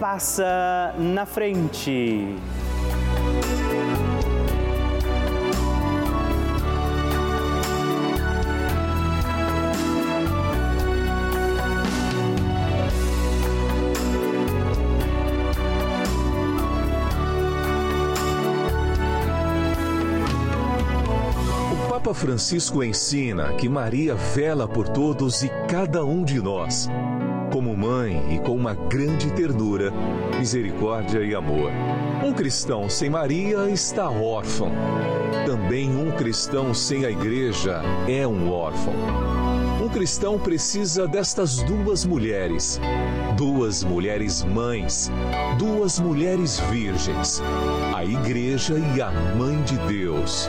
passa na frente. O Papa Francisco ensina que Maria vela por todos e cada um de nós como mãe e com uma grande ternura, misericórdia e amor. Um cristão sem Maria está órfão. Também um cristão sem a igreja é um órfão. Um cristão precisa destas duas mulheres, duas mulheres mães, duas mulheres virgens, a igreja e a mãe de Deus.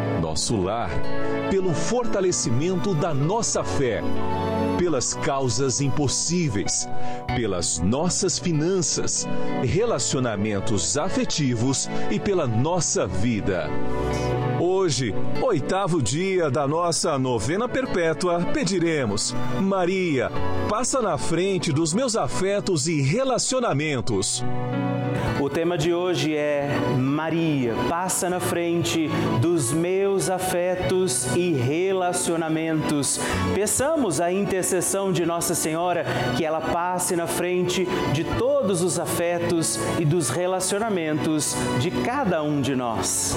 nosso lar pelo fortalecimento da nossa fé, pelas causas impossíveis, pelas nossas finanças, relacionamentos afetivos e pela nossa vida. Hoje, oitavo dia da nossa novena perpétua, pediremos: Maria, passa na frente dos meus afetos e relacionamentos. O tema de hoje é Maria, passa na frente dos meus afetos e relacionamentos. Peçamos a intercessão de Nossa Senhora que ela passe na frente de todos os afetos e dos relacionamentos de cada um de nós.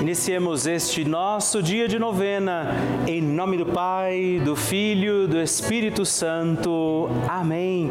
Iniciemos este nosso dia de novena em nome do Pai, do Filho, do Espírito Santo. Amém.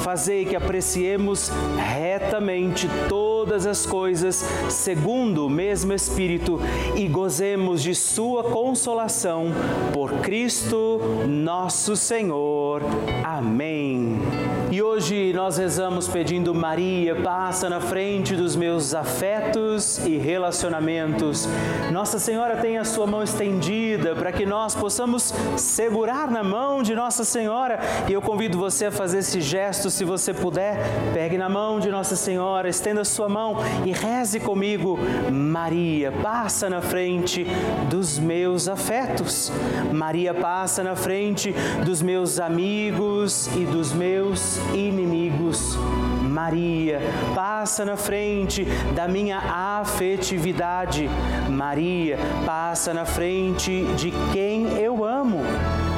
fazei que apreciemos retamente todas as coisas segundo o mesmo Espírito e gozemos de Sua consolação por Cristo nosso Senhor. Amém. E hoje nós rezamos pedindo Maria, passa na frente dos meus afetos e relacionamentos. Nossa Senhora tem a sua mão estendida para que nós possamos segurar na mão de Nossa Senhora. E eu convido você a fazer esse gesto, se você puder. Pegue na mão de Nossa Senhora, estenda sua mão e reze comigo. Maria, passa na frente dos meus afetos. Maria, passa na frente dos meus amigos e dos meus inimigos. Maria, passa na frente da minha afetividade. Maria, passa na frente de quem eu amo.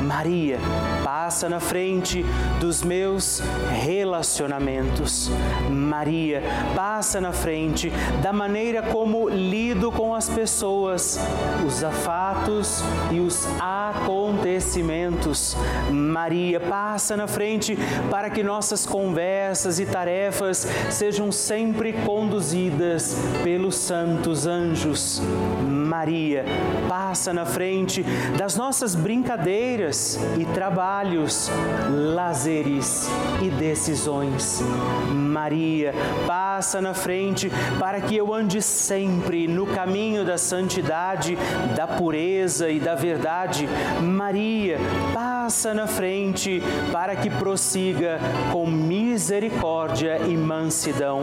Maria, passa na frente dos meus relacionamentos. Maria, passa na frente da maneira como lido com as pessoas, os afatos e os acontecimentos. Maria, passa na frente para que nossas conversas e tarefas sejam sempre conduzidas pelos santos anjos. Maria, passa na frente das nossas brincadeiras e trabalhos, lazeres e decisões. Maria, passa na frente para que eu ande sempre no caminho da santidade, da pureza e da verdade. Maria, passa na frente para que prossiga com misericórdia e mansidão.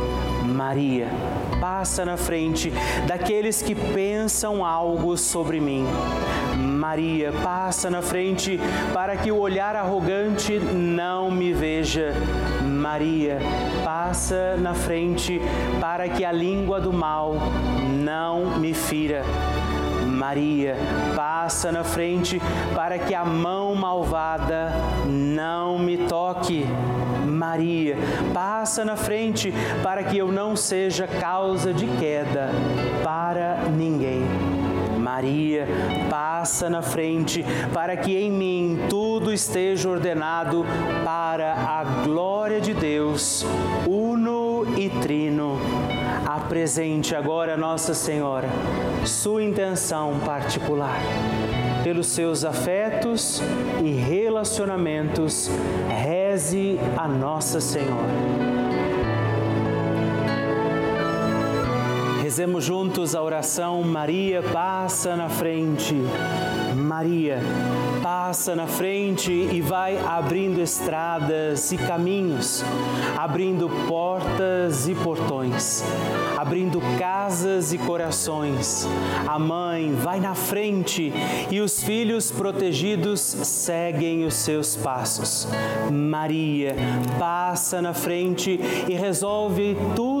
Maria, passa na frente daqueles que pensam algo sobre mim. Maria, passa na frente para que o olhar arrogante não me veja. Maria, passa na frente para que a língua do mal não me fira. Maria, passa na frente para que a mão malvada não me toque. Maria, passa na frente para que eu não seja causa de queda para ninguém. Maria, passa na frente para que em mim tudo esteja ordenado para a glória de Deus, uno e trino. Apresente agora Nossa Senhora sua intenção particular. Pelos seus afetos e relacionamentos, reze a Nossa Senhora. Rezemos juntos a oração Maria passa na frente. Maria passa na frente e vai abrindo estradas e caminhos, abrindo portas e portões, abrindo casas e corações. A mãe vai na frente e os filhos protegidos seguem os seus passos. Maria passa na frente e resolve tudo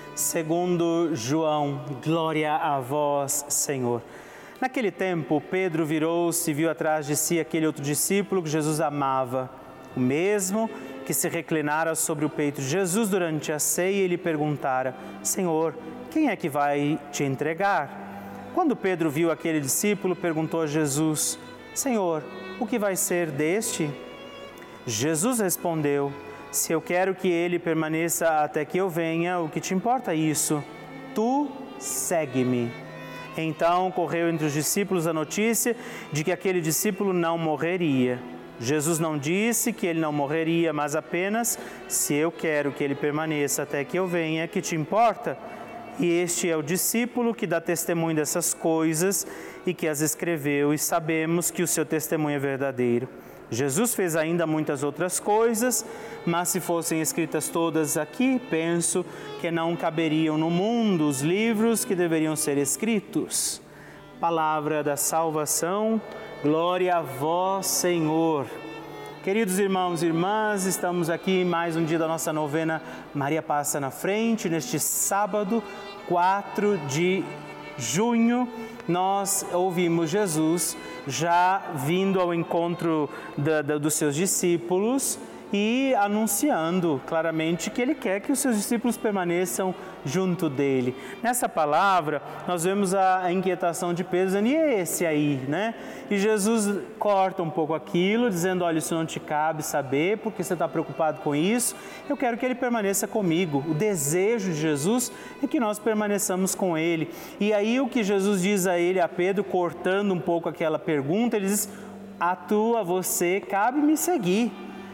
segundo João. Glória a vós, Senhor. Naquele tempo, Pedro virou-se e viu atrás de si aquele outro discípulo que Jesus amava, o mesmo que se reclinara sobre o peito de Jesus durante a ceia e lhe perguntara: Senhor, quem é que vai te entregar? Quando Pedro viu aquele discípulo, perguntou a Jesus: Senhor, o que vai ser deste? Jesus respondeu: Se eu quero que ele permaneça até que eu venha, o que te importa isso? Tu segue-me. Então correu entre os discípulos a notícia de que aquele discípulo não morreria. Jesus não disse que ele não morreria, mas apenas: se eu quero que ele permaneça até que eu venha, que te importa? E este é o discípulo que dá testemunho dessas coisas e que as escreveu, e sabemos que o seu testemunho é verdadeiro. Jesus fez ainda muitas outras coisas, mas se fossem escritas todas aqui, penso que não caberiam no mundo os livros que deveriam ser escritos. Palavra da salvação, glória a vós, Senhor. Queridos irmãos e irmãs, estamos aqui mais um dia da nossa novena Maria Passa na Frente, neste sábado 4 de junho nós ouvimos Jesus já vindo ao encontro da, da, dos seus discípulos e anunciando claramente que ele quer que os seus discípulos permaneçam junto dele. Nessa palavra, nós vemos a inquietação de Pedro dizendo: e esse aí, né? E Jesus corta um pouco aquilo, dizendo: olha, isso não te cabe saber, porque você está preocupado com isso. Eu quero que ele permaneça comigo. O desejo de Jesus é que nós permaneçamos com ele. E aí, o que Jesus diz a ele, a Pedro, cortando um pouco aquela pergunta, ele diz: a tu, a você, cabe me seguir.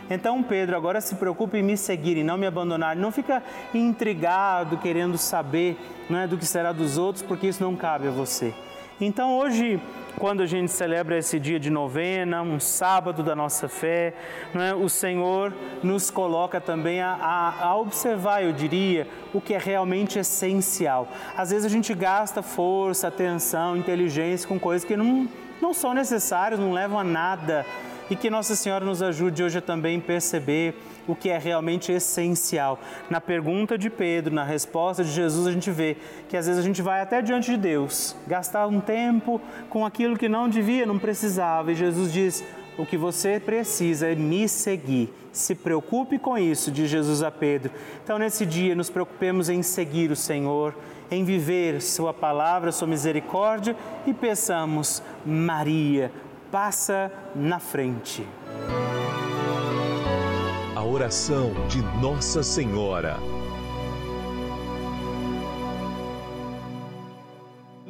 Então, Pedro, agora se preocupe em me seguir e não me abandonar. Não fica intrigado, querendo saber não é, do que será dos outros, porque isso não cabe a você. Então, hoje, quando a gente celebra esse dia de novena, um sábado da nossa fé, não é, o Senhor nos coloca também a, a, a observar, eu diria, o que é realmente essencial. Às vezes a gente gasta força, atenção, inteligência com coisas que não, não são necessárias, não levam a nada e que Nossa Senhora nos ajude hoje a também perceber o que é realmente essencial. Na pergunta de Pedro, na resposta de Jesus, a gente vê que às vezes a gente vai até diante de Deus, gastar um tempo com aquilo que não devia, não precisava, e Jesus diz: o que você precisa é me seguir. Se preocupe com isso, diz Jesus a Pedro. Então, nesse dia, nos preocupemos em seguir o Senhor, em viver Sua palavra, Sua misericórdia e peçamos, Maria, passa na frente. A oração de Nossa Senhora.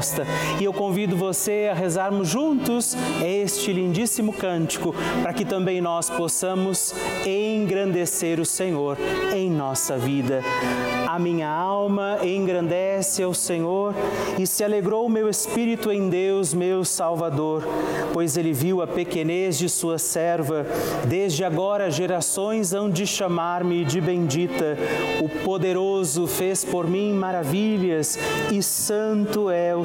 resposta. E eu convido você a rezarmos juntos este lindíssimo cântico, para que também nós possamos engrandecer o Senhor em nossa vida. A minha alma engrandece ao Senhor e se alegrou o meu espírito em Deus, meu Salvador, pois ele viu a pequenez de sua serva. Desde agora gerações hão de chamar-me de bendita. O poderoso fez por mim maravilhas e santo é o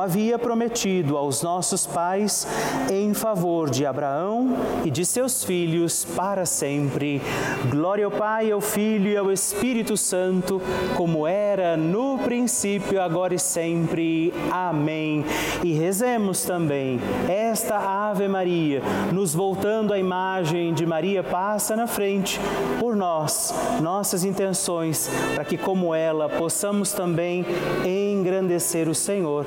havia prometido aos nossos pais, em favor de Abraão e de seus filhos para sempre. Glória ao Pai, ao Filho e ao Espírito Santo, como era no princípio, agora e sempre. Amém. E rezemos também esta Ave Maria, nos voltando à imagem de Maria passa na frente por nós, nossas intenções, para que como ela possamos também engrandecer o Senhor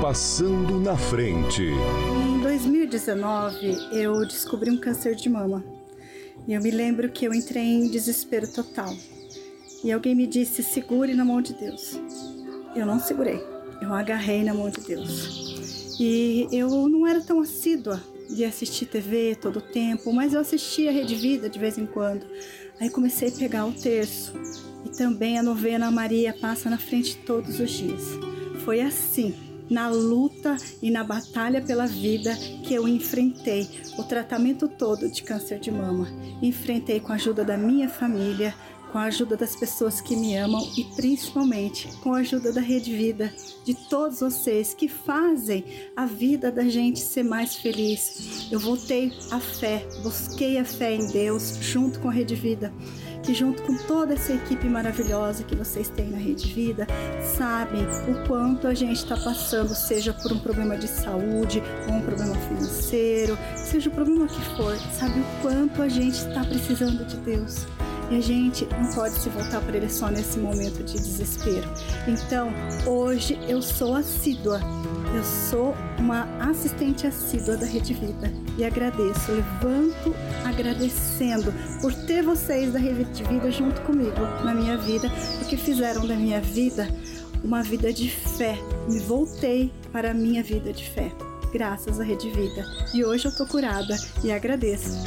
passando na frente. Em 2019, eu descobri um câncer de mama. E eu me lembro que eu entrei em desespero total. E alguém me disse: segure na mão de Deus. Eu não segurei, eu agarrei na mão de Deus. E eu não era tão assídua de assistir TV todo o tempo, mas eu assistia a Rede Vida de vez em quando. Aí comecei a pegar o terço e também a novena Maria passa na frente todos os dias. Foi assim, na luta e na batalha pela vida que eu enfrentei o tratamento todo de câncer de mama. Enfrentei com a ajuda da minha família, com a ajuda das pessoas que me amam e principalmente com a ajuda da Rede Vida, de todos vocês que fazem a vida da gente ser mais feliz. Eu voltei à fé, busquei a fé em Deus junto com a Rede Vida que junto com toda essa equipe maravilhosa que vocês têm na Rede Vida, sabem o quanto a gente está passando, seja por um problema de saúde ou um problema financeiro, seja o problema que for, sabe o quanto a gente está precisando de Deus. E a gente não pode se voltar para Ele só nesse momento de desespero. Então, hoje eu sou assídua eu sou uma assistente assídua da Rede Vida e agradeço, levanto agradecendo por ter vocês da Rede Vida junto comigo na minha vida, porque fizeram da minha vida uma vida de fé. Me voltei para a minha vida de fé, graças à Rede Vida. E hoje eu tô curada e agradeço.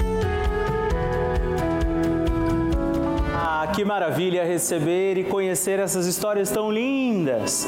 que maravilha receber e conhecer essas histórias tão lindas.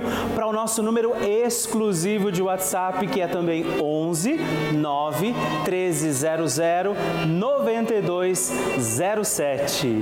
para o nosso número exclusivo de WhatsApp, que é também 11 9 1300 9207.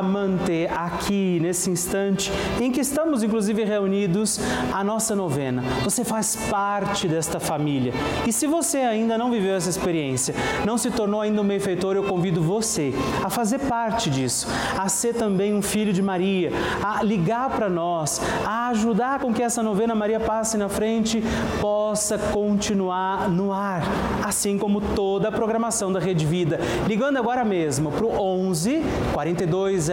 manter aqui, nesse instante em que estamos, inclusive, reunidos, a nossa novena. Você faz parte desta família. E se você ainda não viveu essa experiência, não se tornou ainda um benfeitor, eu convido você a fazer parte disso, a ser também um filho de Maria, a ligar para nós, a ajudar com que essa novena Maria passe na frente possa continuar no ar, assim como toda a programação da Rede Vida. Ligando agora mesmo para o 11 42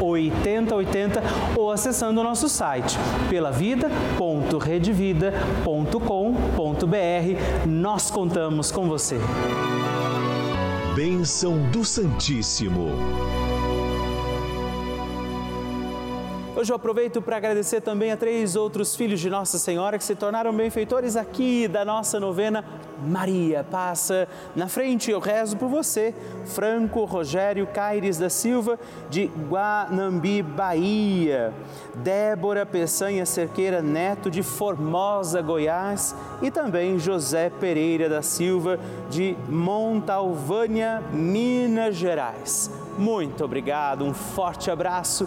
8080 ou acessando o nosso site pelavida.redevida.com.br. Nós contamos com você. Bênção do Santíssimo. Hoje eu aproveito para agradecer também a três outros filhos de Nossa Senhora que se tornaram benfeitores aqui da nossa novena Maria. Passa na frente, eu rezo por você. Franco Rogério Caires da Silva, de Guanambi, Bahia. Débora Peçanha Cerqueira Neto, de Formosa, Goiás. E também José Pereira da Silva, de Montalvânia, Minas Gerais. Muito obrigado, um forte abraço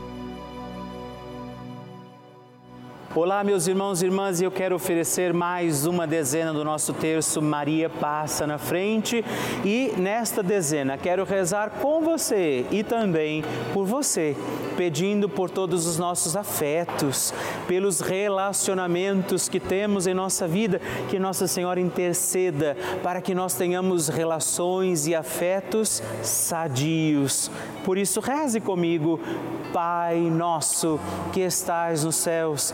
Olá, meus irmãos e irmãs, eu quero oferecer mais uma dezena do nosso terço Maria Passa na Frente. E nesta dezena quero rezar com você e também por você, pedindo por todos os nossos afetos, pelos relacionamentos que temos em nossa vida, que Nossa Senhora interceda para que nós tenhamos relações e afetos sadios. Por isso, reze comigo, Pai nosso que estais nos céus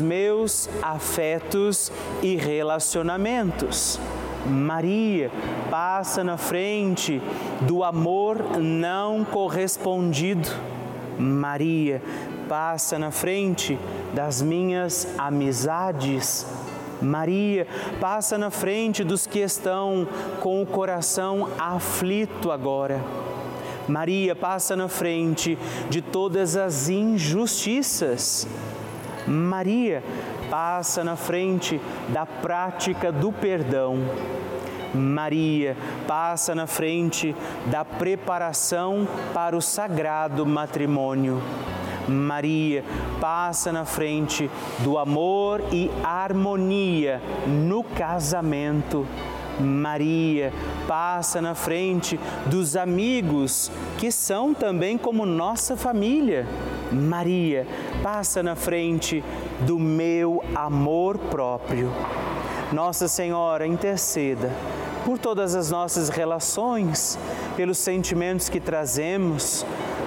meus afetos e relacionamentos. Maria passa na frente do amor não correspondido. Maria passa na frente das minhas amizades. Maria passa na frente dos que estão com o coração aflito agora. Maria passa na frente de todas as injustiças. Maria passa na frente da prática do perdão. Maria passa na frente da preparação para o sagrado matrimônio. Maria passa na frente do amor e harmonia no casamento. Maria passa na frente dos amigos que são também como nossa família. Maria passa na frente do meu amor próprio. Nossa Senhora, interceda por todas as nossas relações, pelos sentimentos que trazemos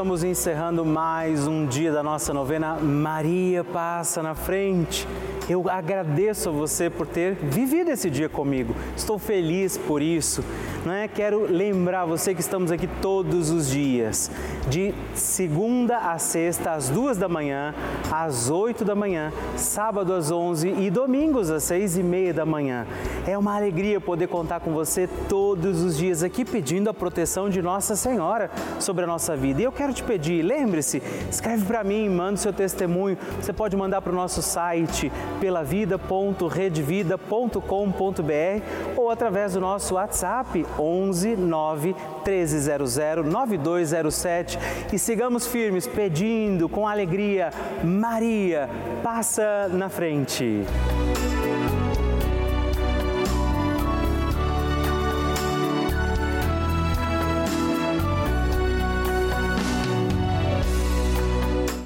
Estamos encerrando mais um dia da nossa novena Maria Passa na Frente. Eu agradeço a você por ter vivido esse dia comigo. Estou feliz por isso. Não é? Quero lembrar você que estamos aqui todos os dias, de segunda a sexta, às duas da manhã, às oito da manhã, sábado às onze e domingos às seis e meia da manhã. É uma alegria poder contar com você todos os dias aqui pedindo a proteção de Nossa Senhora sobre a nossa vida. E eu quero te pedir, lembre-se, escreve para mim, manda o seu testemunho. Você pode mandar para o nosso site pelavida.redvida.com.br ou através do nosso WhatsApp 11 9 1300 9207 e sigamos firmes pedindo com alegria, Maria, passa na frente.